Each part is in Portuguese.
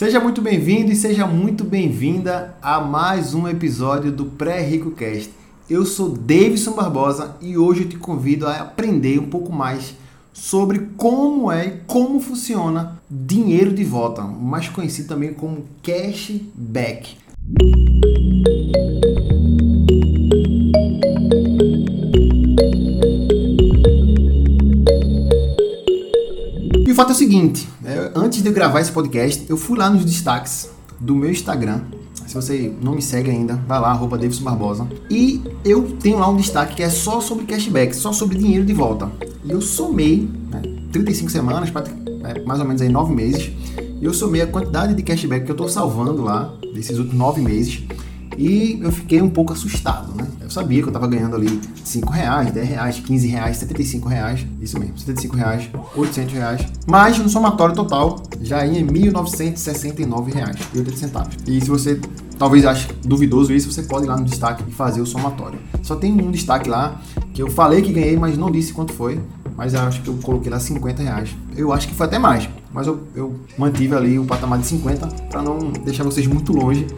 Seja muito bem-vindo e seja muito bem-vinda a mais um episódio do Pré-Rico Cast. Eu sou Davidson Barbosa e hoje eu te convido a aprender um pouco mais sobre como é e como funciona dinheiro de volta, mais conhecido também como cashback. E o fato é o seguinte: antes de gravar esse podcast, eu fui lá nos destaques do meu Instagram. Se você não me segue ainda, vai lá, arroba Davidson Barbosa. E eu tenho lá um destaque que é só sobre cashback, só sobre dinheiro de volta. E eu somei né, 35 semanas, é, mais ou menos aí 9 meses. E eu somei a quantidade de cashback que eu estou salvando lá, desses últimos 9 meses. E eu fiquei um pouco assustado, né? Eu sabia que eu estava ganhando ali 5 reais, 10 reais, 15 reais, 75 reais, isso mesmo, 75 reais, 800 reais. Mas no somatório total já ia em 1.969 reais e 80 centavos. E se você talvez ache duvidoso isso, você pode ir lá no destaque e fazer o somatório. Só tem um destaque lá que eu falei que ganhei, mas não disse quanto foi. Mas eu acho que eu coloquei lá 50 reais. Eu acho que foi até mais, mas eu, eu mantive ali o patamar de 50 para não deixar vocês muito longe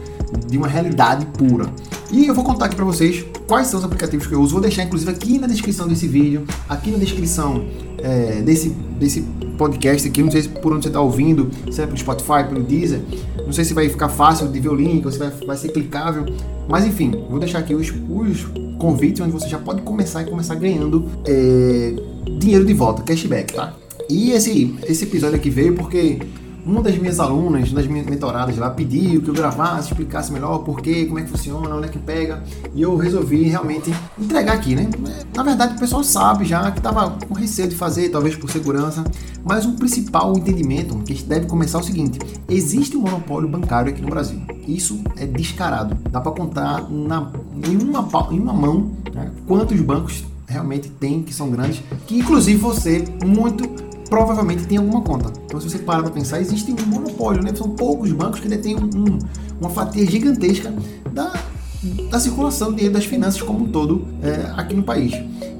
de uma realidade pura. E eu vou contar aqui para vocês quais são os aplicativos que eu uso. Vou deixar inclusive aqui na descrição desse vídeo, aqui na descrição é, desse, desse podcast aqui. Não sei se por onde você está ouvindo, se é pelo Spotify, pelo Deezer. Não sei se vai ficar fácil de ver o link ou se vai, vai ser clicável. Mas enfim, vou deixar aqui os, os convites onde você já pode começar e começar ganhando é, dinheiro de volta, cashback, tá? E esse, esse episódio aqui veio porque uma das minhas alunas, das minhas mentoradas lá, pediu que eu gravasse, explicasse melhor o porquê, como é que funciona, onde é que pega. E eu resolvi realmente entregar aqui, né? Na verdade, o pessoal sabe já que estava com receio de fazer, talvez por segurança. Mas o principal entendimento que a gente deve começar é o seguinte: existe um monopólio bancário aqui no Brasil. Isso é descarado. Dá para contar na, em, uma, em uma mão né, quantos bancos realmente tem que são grandes, que inclusive você muito provavelmente tem alguma conta. Então, se você parar para pensar, existe um monopólio, né? São poucos bancos que detêm um, uma fatia gigantesca da, da circulação do dinheiro das finanças como um todo é, aqui no país.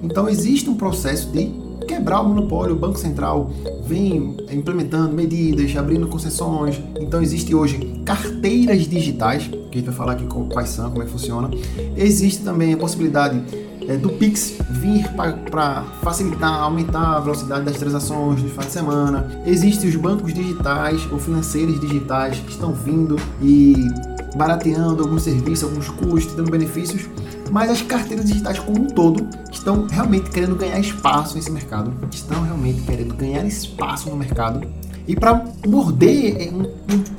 Então, existe um processo de quebrar o monopólio. O Banco Central vem implementando medidas, abrindo concessões. Então, existe hoje carteiras digitais, que a gente vai falar aqui quais são, como é que funciona. Existe também a possibilidade é, do Pix vir para facilitar, aumentar a velocidade das transações no final de semana. Existem os bancos digitais ou financeiros digitais que estão vindo e barateando alguns serviços, alguns custos, dando benefícios, mas as carteiras digitais como um todo estão realmente querendo ganhar espaço nesse mercado, estão realmente querendo ganhar espaço no mercado. E para morder é,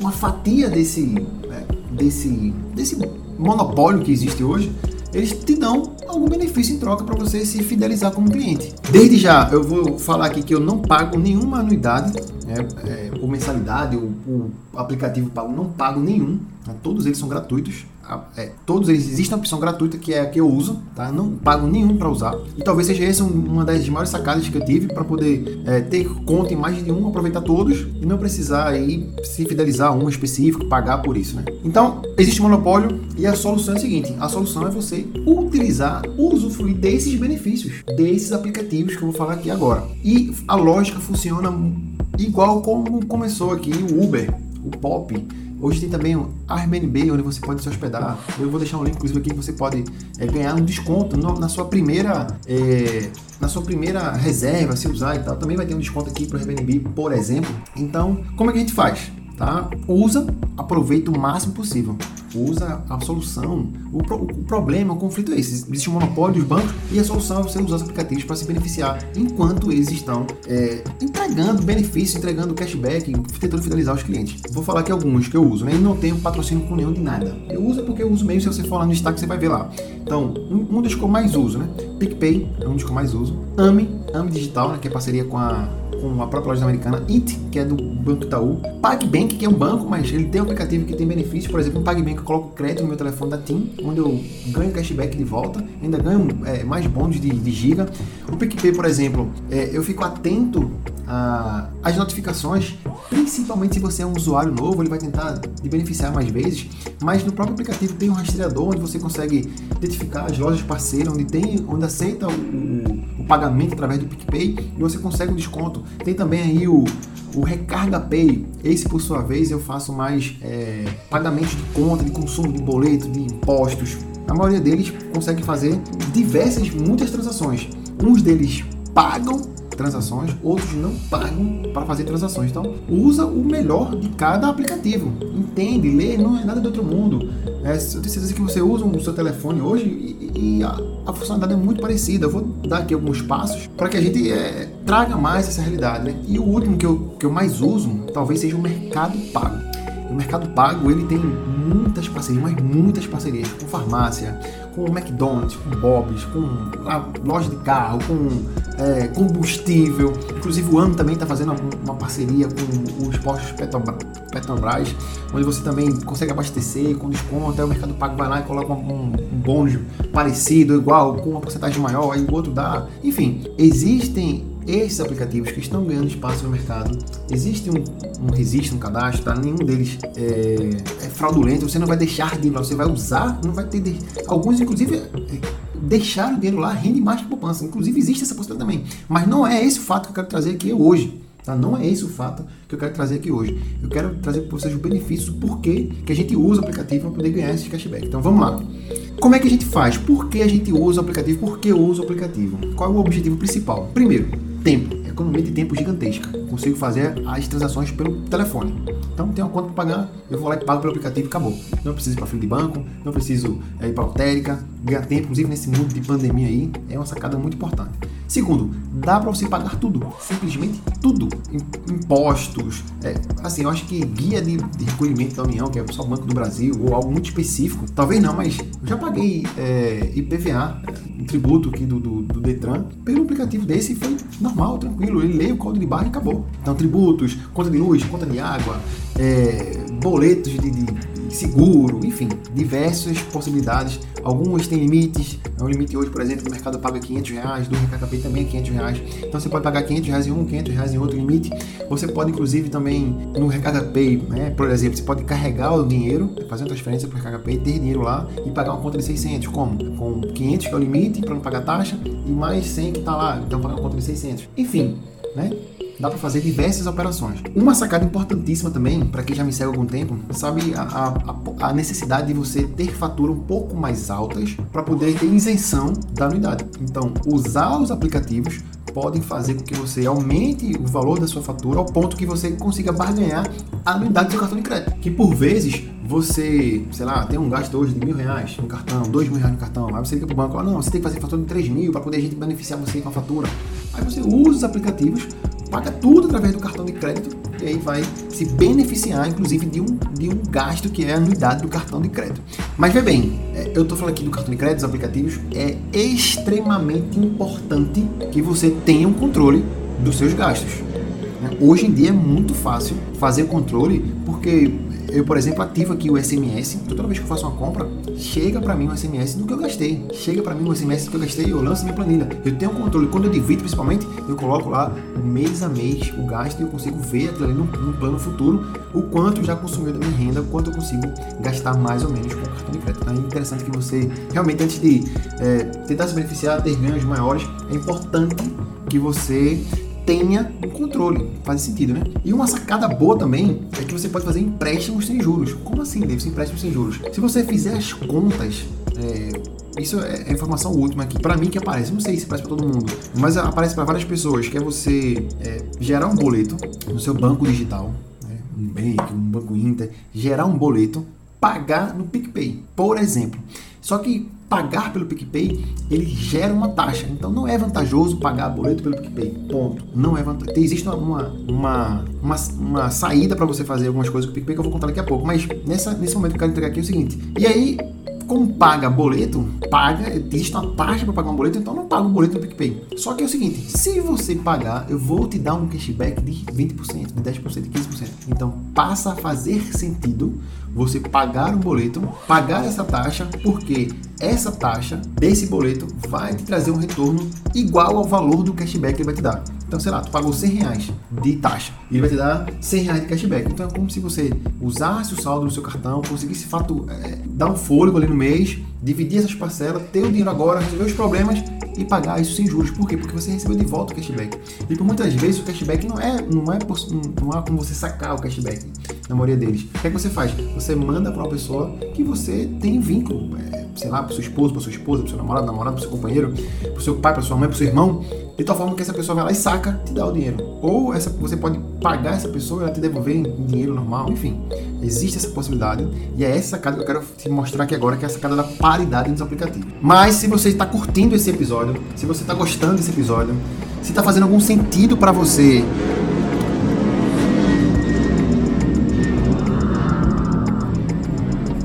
uma fatia desse, é, desse, desse monopólio que existe hoje, eles te dão algum benefício em troca para você se fidelizar como cliente. Desde já, eu vou falar aqui que eu não pago nenhuma anuidade, né, é, ou mensalidade, ou o aplicativo pago, não pago nenhum, né, todos eles são gratuitos é, todos eles existem uma opção gratuita que é a que eu uso, tá? Não pago nenhum para usar. E talvez seja essa uma das maiores sacadas que eu tive para poder é, ter conta em mais de um, aproveitar todos e não precisar aí se fidelizar a um específico, pagar por isso, né? Então, existe um monopólio e a solução é a seguinte: a solução é você utilizar, usufruir desses benefícios, desses aplicativos que eu vou falar aqui agora. E a lógica funciona igual como começou aqui o Uber, o Pop Hoje tem também o Airbnb, onde você pode se hospedar. Eu vou deixar um link, inclusive, aqui que você pode é, ganhar um desconto no, na sua primeira é, na sua primeira reserva, se usar e tal. Também vai ter um desconto aqui para o Airbnb, por exemplo. Então, como é que a gente faz? Tá? Usa, aproveita o máximo possível usa a solução. O, pro, o, problema, o conflito é esse: existe um monopólio dos bancos e a solução é você usar os aplicativos para se beneficiar enquanto eles estão é, entregando benefícios, entregando cashback, tentando fidelizar os clientes. Vou falar aqui alguns que eu uso, né? E não tenho patrocínio com nenhum de nada. Eu uso porque eu uso mesmo. Se você for lá no destaque, você vai ver lá. Então, um, um dos que eu mais uso, né? PicPay é um dos que eu mais uso. AMI, AMI Digital, né? Que é parceria com a com a própria loja americana, IT, que é do Banco Itaú, PagBank, que é um banco, mas ele tem um aplicativo que tem benefícios, por exemplo, no PagBank coloco crédito no meu telefone da TIM, onde eu ganho cashback de volta, ainda ganho é, mais bônus de, de, giga. O PicPay, por exemplo, é, eu fico atento às notificações, principalmente se você é um usuário novo, ele vai tentar te beneficiar mais vezes, mas no próprio aplicativo tem um rastreador onde você consegue identificar as lojas parceiras, onde tem, onde aceita o, pagamento através do PicPay e você consegue um desconto. Tem também aí o, o Recarga Pay. Esse, por sua vez, eu faço mais é, pagamentos de conta, de consumo de boleto, de impostos. A maioria deles consegue fazer diversas, muitas transações. Uns deles pagam transações, outros não pagam para fazer transações. Então, usa o melhor de cada aplicativo. Entende, lê, não é nada de outro mundo. É, eu tenho certeza que você usa o seu telefone hoje e, e a, a, funcionalidade é muito parecida. Eu vou dar aqui alguns passos para que a gente é, traga mais essa realidade. Né? E o último que eu, que eu mais uso talvez seja o Mercado Pago. O Mercado Pago ele tem muitas parcerias, mas muitas parcerias com farmácia, com McDonald's, com Bob's, com loja de carro, com é, combustível. Inclusive o AMO também está fazendo uma parceria com os postos Petrobras, onde você também consegue abastecer com desconto. Aí o Mercado Pago vai lá e coloca um, um bônus parecido, igual, com uma porcentagem maior, aí o outro dá. Enfim, existem esses aplicativos que estão ganhando espaço no mercado, existe um, um registro, um cadastro, tá? nenhum deles é, é, fraudulento, você não vai deixar de ir lá, você vai usar, não vai ter. De... Alguns, inclusive, é, deixar o dinheiro lá rende mais que poupança. Inclusive, existe essa possibilidade também. Mas não é esse o fato que eu quero trazer aqui hoje. Tá? Não é esse o fato que eu quero trazer aqui hoje. Eu quero trazer para vocês os benefícios, o porquê que a gente usa o aplicativo para poder ganhar esse cashback. Então vamos lá. Como é que a gente faz? Por que a gente usa o aplicativo? Por que eu uso o aplicativo? Qual é o objetivo principal? Primeiro, tempo. Economia de tempo gigantesca. Consigo fazer as transações pelo telefone. Então tem uma conta para pagar, eu vou lá e pago pelo aplicativo e acabou. Não preciso ir para fila de banco, não preciso é, ir para lotérica, ganhar tempo, inclusive nesse mundo de pandemia aí, é uma sacada muito importante. Segundo, dá para você pagar tudo, simplesmente tudo. Impostos, é, assim, eu acho que guia de, de, recolhimento da União, que é só o Banco do Brasil, ou algo muito específico, talvez não, mas eu já paguei é, IPVA, um tributo aqui do, do, do, Detran, pelo aplicativo desse foi normal, tranquilo. Ele lê o código de barra e acabou. Então, tributos, conta de luz, conta de água, é, boletos de, de seguro, enfim, diversas possibilidades. Algumas têm limites. O limite hoje, por exemplo, no mercado paga 500 reais, do RKP também é 500 reais. Então você pode pagar 500 reais em um, 500 reais em outro limite. Você pode, inclusive, também no Pay, né? Por exemplo, você pode carregar o dinheiro, fazer uma transferência para o Pay, ter dinheiro lá e pagar uma conta de 600. Como? Com 500 que é o limite para não pagar taxa e mais 100 que está lá, então pagar uma conta de 600. Enfim, né? dá para fazer diversas operações. Uma sacada importantíssima também, para quem já me segue há algum tempo, sabe a, a, a, necessidade de você ter fatura um pouco mais altas para poder ter isenção da anuidade. Então, usar os aplicativos podem fazer com que você aumente o valor da sua fatura ao ponto que você consiga barganhar a anuidade do seu cartão de crédito. Que por vezes você, sei lá, tem um gasto hoje de mil reais no cartão, dois mil reais no cartão, aí você liga pro banco, fala, não, você tem que fazer fatura de três mil para poder a gente beneficiar você com a fatura. Aí você usa os aplicativos paga tudo através do cartão de crédito e aí vai se beneficiar, inclusive, de um, de um gasto que é a anuidade do cartão de crédito. Mas vê bem, é, eu estou falando aqui do cartão de crédito, dos aplicativos, é extremamente importante que você tenha um controle dos seus gastos. Né? Hoje em dia é muito fácil fazer controle porque eu, por exemplo, ativo aqui o SMS. Então, toda vez que eu faço uma compra, chega para mim um SMS do que eu gastei. Chega para mim um SMS do que eu gastei e eu lanço minha planilha. Eu tenho um controle. Quando eu divido, principalmente, eu coloco lá mês a mês o gasto e eu consigo ver aquilo ali no, no plano futuro o quanto já consumiu da minha renda, quanto eu consigo gastar mais ou menos com o cartão de crédito. Então, é interessante que você, realmente, antes de é, tentar se beneficiar, ter ganhos maiores, é importante que você tenha um controle. Faz sentido, né? E uma sacada boa também é que você pode fazer empréstimos sem juros. Como assim, David? Empréstimos sem juros? Se você fizer as contas, é, isso é a informação última aqui. Para mim que aparece, não sei se aparece para todo mundo, mas aparece para várias pessoas, que é você é, gerar um boleto no seu banco digital, né? um Bank, um Banco Inter, gerar um boleto, pagar no PicPay, por exemplo. Só que pagar pelo PicPay, ele gera uma taxa. Então não é vantajoso pagar boleto pelo PicPay. Ponto. Não é vantajoso. Existe uma, uma, uma, uma saída para você fazer algumas coisas com o PicPay que eu vou contar daqui a pouco. Mas nessa, nesse momento que eu quero entregar aqui é o seguinte. E aí, como paga boleto, paga, existe uma taxa para pagar um boleto, então não paga o boleto no PicPay. Só que é o seguinte, se você pagar, eu vou te dar um cashback de 20%, de 10%, de 15%. Então passa a fazer sentido você pagar um boleto, pagar essa taxa, porque essa taxa desse boleto vai te trazer um retorno igual ao valor do cashback que ele vai te dar. Então, sei lá, tu pagou 100 reais de taxa e ele vai te dar 100 reais de cashback. Então, é como se você usasse o saldo do seu cartão, conseguisse fato, é, dar um fôlego ali no mês, dividir essas parcelas, ter o dinheiro agora, resolver os problemas e pagar isso sem juros. Por quê? Porque você recebeu de volta o cashback. E por muitas vezes o cashback não é, não é, não é como você sacar o cashback, na maioria deles. O que é que você faz? Você manda para uma pessoa que você tem vínculo, é, sei lá, para seu esposo, para sua esposa, para seu namorado, namorado, para seu companheiro, para seu pai, para sua mãe, para seu irmão, de tal forma que essa pessoa vai lá e saca, te dá o dinheiro. Ou essa, você pode pagar essa pessoa e ela te devolver em dinheiro normal, enfim. Existe essa possibilidade e é essa sacada que eu quero te mostrar aqui agora, que é a sacada da paridade nos aplicativos. Mas se você está curtindo esse episódio, se você está gostando desse episódio, se está fazendo algum sentido para você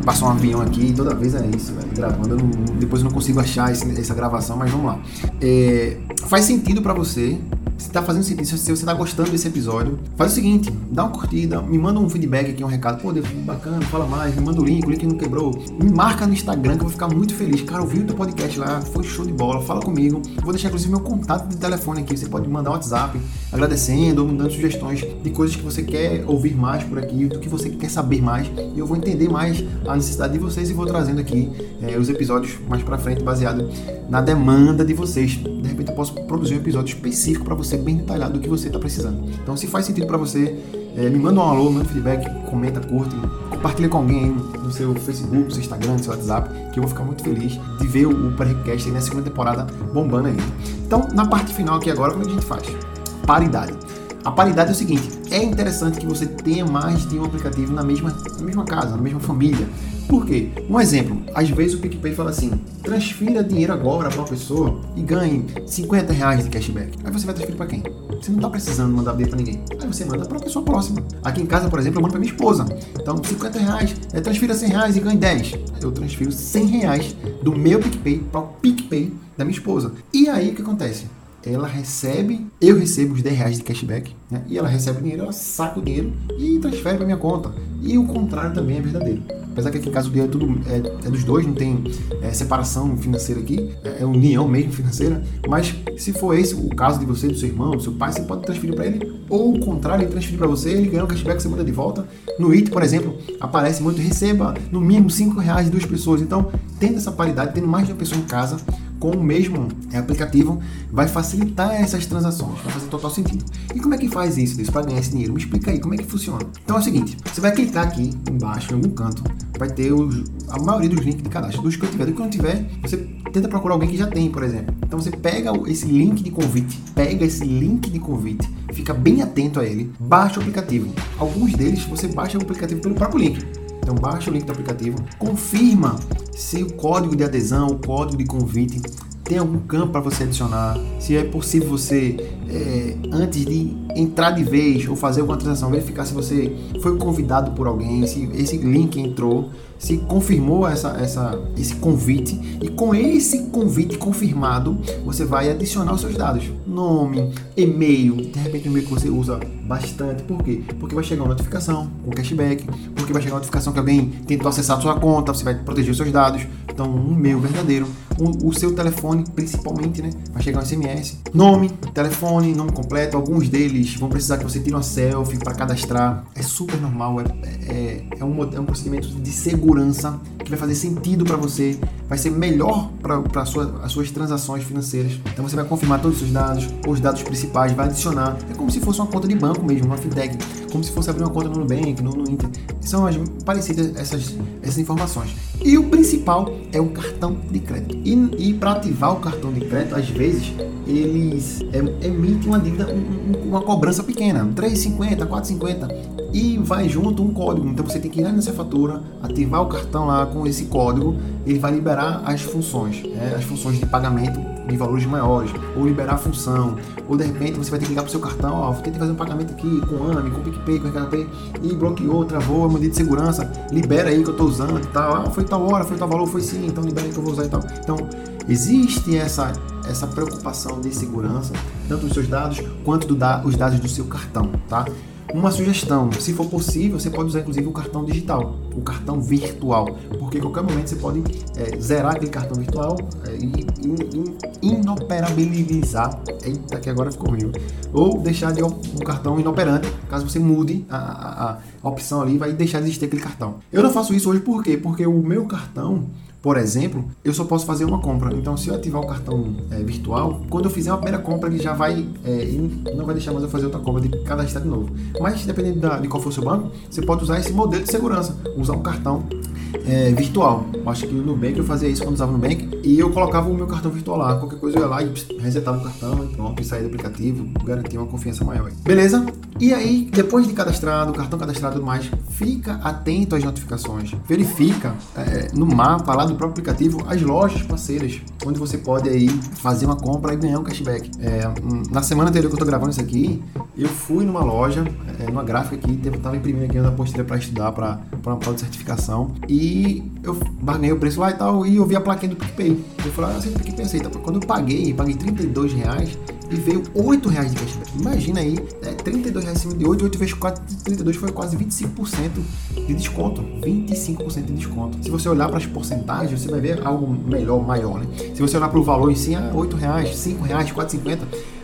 Passou um avião aqui e toda vez é isso, gravando. Eu não, depois eu não consigo achar esse, essa gravação, mas vamos lá. É, faz sentido para você se tá fazendo sentido, se você tá gostando desse episódio, faz o seguinte, dá uma curtida, me manda um feedback aqui, um recado, pô, Deus, bacana, fala mais, me manda o link, o link não quebrou, me marca no Instagram que eu vou ficar muito feliz. Cara, ouvi o teu podcast lá, foi show de bola, fala comigo. vou deixar inclusive meu contato de telefone aqui, você pode mandar um WhatsApp agradecendo ou mandando sugestões de coisas que você quer ouvir mais por aqui, do que você quer saber mais, e eu vou entender mais a necessidade de vocês e vou trazendo aqui é, os episódios mais para frente baseado na demanda de vocês. De repente eu posso produzir um episódio específico para você bem detalhado do que você está precisando. Então, se faz sentido para você, é, me manda um alô, manda um feedback, comenta, curte, compartilha com alguém no seu Facebook, no seu Instagram, no seu WhatsApp, que eu vou ficar muito feliz de ver o podcast aí na segunda temporada bombando aí. Então, na parte final aqui agora, como é que a gente faz? Paridade. A paridade é o seguinte: é interessante que você tenha mais de um aplicativo na mesma, na mesma casa, na mesma família. Por quê? Um exemplo, às vezes o PicPay fala assim: transfira dinheiro agora para uma pessoa e ganhe 50 reais de cashback. Aí você vai transferir para quem? Você não está precisando mandar dinheiro para ninguém. Aí você manda para uma pessoa próxima. Aqui em casa, por exemplo, eu mando para minha esposa. Então, 50 reais, é, transfira 100 reais e ganhe 10. Eu transfiro 100 reais do meu PicPay para o PicPay da minha esposa. E aí o que acontece? Ela recebe, eu recebo os 10 reais de cashback, né? e ela recebe o dinheiro, ela saca o dinheiro e transfere para minha conta. E o contrário também é verdadeiro. Apesar que aqui em casa o dinheiro é, tudo, é, é dos dois, não tem é, separação financeira aqui, é, é, união mesmo financeira. Mas se for esse o caso de você, do seu irmão, do seu pai, você pode transferir para ele, ou o contrário, ele transferir para você, ele ganha o cashback, você manda de volta. No IT, por exemplo, aparece muito, receba no mínimo 5 reais de duas pessoas. Então, tendo essa paridade, tendo mais de uma pessoa em casa, com o mesmo aplicativo vai facilitar essas transações, vai fazer total sentido. E como é que faz isso, para ganhar esse dinheiro? Me explica aí como é que funciona. Então é o seguinte, você vai clicar aqui embaixo, em algum canto, vai ter os, a maioria dos links de cadastro, dos que eu tiver. Do que não tiver, você tenta procurar alguém que já tem, por exemplo. Então você pega esse link de convite, pega esse link de convite, fica bem atento a ele, baixa o aplicativo. Alguns deles você baixa o aplicativo pelo próprio link. Então baixa o link do aplicativo, confirma se o código de adesão, o código de convite tem algum campo para você adicionar, se é possível você, é, antes de entrar de vez ou fazer alguma transação, verificar se você foi convidado por alguém, se esse link entrou, se confirmou essa, essa, esse convite e com esse convite confirmado você vai adicionar os seus dados, nome, e-mail, de repente um e-mail que você usa bastante, por quê? Porque vai chegar uma notificação com cashback, porque vai chegar uma notificação que alguém tentou acessar a sua conta, você vai proteger os seus dados, então um e-mail verdadeiro, o, o seu telefone principalmente, né? Vai chegar um SMS, nome, telefone, nome completo, alguns deles vão precisar que você tire uma selfie para cadastrar, é super normal, é, é, é, um, é um procedimento de segurança que vai fazer sentido para você, vai ser melhor para sua, as suas transações financeiras. Então você vai confirmar todos os seus dados, os dados principais, vai adicionar. É como se fosse uma conta de banco mesmo, uma fintech, como se fosse abrir uma conta no Nubank, no, no Inter. São as parecidas essas, essas informações. E o principal é o cartão de crédito. E, e para ativar o cartão de crédito, às vezes eles emitem uma dívida, uma cobrança pequena, 3,50, 4,50 e vai junto um código. Então você tem que ir nessa fatura, ativar o cartão lá com esse código, ele vai liberar as funções, né? as funções de pagamento de valores maiores, ou liberar a função, ou de repente você vai ter que ligar para o seu cartão, ó, tentei fazer um pagamento aqui com AMI, com PicPay, com RKP, e bloqueou, travou, a medida de segurança, libera aí que eu estou usando e tal, ah, foi tal hora, foi tal valor, foi sim, então libera aí que eu vou usar e tal. Então, existe essa, essa preocupação de segurança, tanto dos seus dados quanto do da, os dados do seu cartão, tá? Uma sugestão, se for possível, você pode usar inclusive o cartão digital, o cartão virtual, porque qualquer momento você pode é, zerar aquele cartão virtual é, e, e, e inoperabilizar, eita que agora ficou ruim, ou deixar de um cartão inoperante, caso você mude a, a, a opção ali, vai deixar de existir aquele cartão. Eu não faço isso hoje por quê? Porque o meu cartão por exemplo, eu só posso fazer uma compra. Então, se eu ativar o cartão é, virtual, quando eu fizer uma primeira compra, ele já vai. É, ele não vai deixar mais eu fazer outra compra de cadastrar de novo. Mas, dependendo da, de qual for o seu banco, você pode usar esse modelo de segurança, usar um cartão é, virtual. Acho que no Nubank eu fazia isso quando usava no Nubank e eu colocava o meu cartão virtual lá. Qualquer coisa eu ia lá e resetava o cartão e pronto, e saía do aplicativo, garantia uma confiança maior. Beleza? E aí, depois de cadastrado, cartão cadastrado e tudo mais, fica atento às notificações. Verifica é, no mapa lá do próprio aplicativo as lojas parceiras, onde você pode aí fazer uma compra e ganhar um cashback. É, na semana anterior que eu tô gravando isso aqui, eu fui numa loja, é, numa gráfica aqui, eu tava imprimindo aqui uma apostila para estudar para uma prova de certificação e eu barganhei o preço lá e tal e eu vi a plaquinha do PicPay. Eu falei, ah, o PicPay, aceita. Quando eu paguei, paguei 32 reais, e veio 8 reais de cashback. Imagina aí, é, 32 reais de 8, 8 vezes 4, 32 foi quase 25% de desconto. 25% de desconto. Se você olhar para as porcentagens, você vai ver algo melhor, maior, né? Se você olhar para o valor em si, ah, 8 reais, 5 reais, 4,50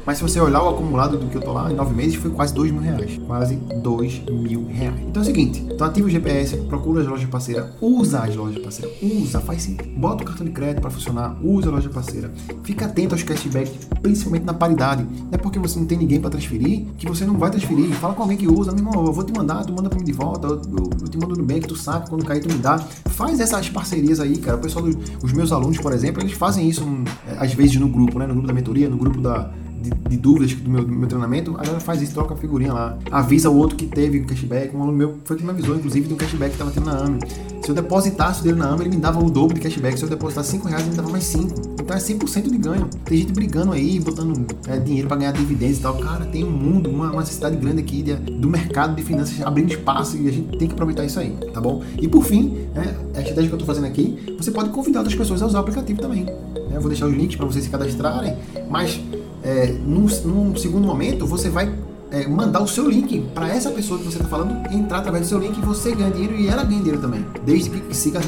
mas se você olhar o acumulado do que eu tô lá, em nove meses, foi quase dois mil reais. Quase dois mil reais. Então é o seguinte, então ativa o GPS, procura as lojas parceiras, usa as lojas parceiras, usa, faz sim. Bota o cartão de crédito para funcionar, usa a loja parceira. Fica atento aos cashbacks, principalmente na paridade. Não é porque você não tem ninguém para transferir que você não vai transferir. Fala com alguém que usa, meu irmão, eu vou te mandar, tu manda para mim de volta, eu, eu, eu te mando no bank, tu saca, quando cair tu me dá. Faz essas parcerias aí, cara. O pessoal, dos, os meus alunos, por exemplo, eles fazem isso é, às vezes no grupo, né? No grupo da mentoria, no grupo da, de, de, dúvidas do meu, do meu treinamento, a galera faz isso, troca a figurinha lá. Avisa o outro que teve um cashback. Um aluno meu foi que me avisou, inclusive, de um cashback que estava tendo na AME. Se eu depositasse dele na AME, ele me dava o dobro de cashback. Se eu depositasse 5 reais, ele me dava mais 5. Então é 100% de ganho. Tem gente brigando aí, botando é, dinheiro para ganhar dividendos e tal. Cara, tem um mundo, uma, uma necessidade grande aqui de, do mercado de finanças abrindo espaço e a gente tem que aproveitar isso aí, tá bom? E por fim, é, a estratégia que eu estou fazendo aqui, você pode convidar outras pessoas a usar o aplicativo também. Eu vou deixar os links para vocês se cadastrarem, mas é, num, num segundo momento você vai é, mandar o seu link para essa pessoa que você está falando entrar através do seu link e você ganha dinheiro e ela ganha dinheiro também. Desde que siga a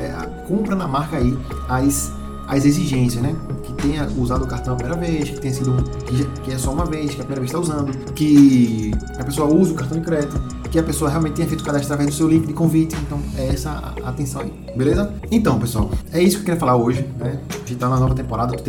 é, cumpra na marca aí as, as exigências, né? Que tenha usado o cartão a primeira vez, que tenha sido que, é só uma vez, que é a primeira vez está usando, que a pessoa usa o cartão de crédito, que a pessoa realmente tenha feito o cadastro através do seu link de convite. Então, é essa a atenção aí, beleza? Então, pessoal, é isso que eu queria falar hoje, né? A gente tá na nova temporada, tô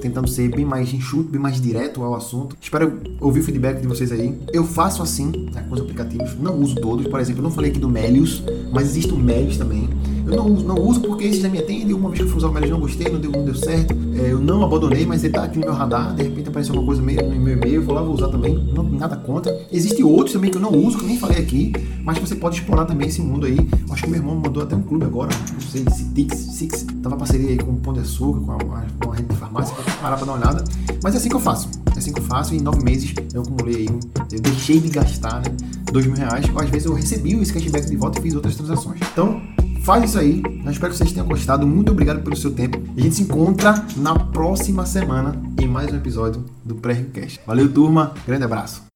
tentando ser bem mais enxuto, bem mais direto ao assunto. Espero ouvir o feedback de vocês aí. Eu faço assim, né, com os aplicativos, não uso todos. Por exemplo, eu não falei aqui do Melius, mas existe o Melius também. Eu não não uso porque esse já me atende. Uma vez que eu fui usar o Melius não gostei, não deu, não deu certo. É, eu não abandonei, mas ele tá aqui no meu radar. De repente apareceu alguma coisa no meu e-mail, vou lá, vou usar também. Não, nada contra. Existem outros também que eu não uso, que eu nem falei aqui, mas você pode explorar também esse mundo aí. Acho que meu irmão mandou até um clube agora, não sei, Citix, Six, tava parceria aí com o Pão de Açúcar, com a, a rede de farmácia, pra parar pra dar uma olhada. Mas é assim que eu faço. É assim que eu faço. E em nove meses eu acumulei aí, eu deixei de gastar, né? Dois mil reais. Às vezes eu recebi esse cashback de volta e fiz outras transações. Então, faz isso aí. Eu espero que vocês tenham gostado. Muito obrigado pelo seu tempo. A gente se encontra na próxima semana em mais um episódio do Pré-Request. Valeu, turma. Grande abraço.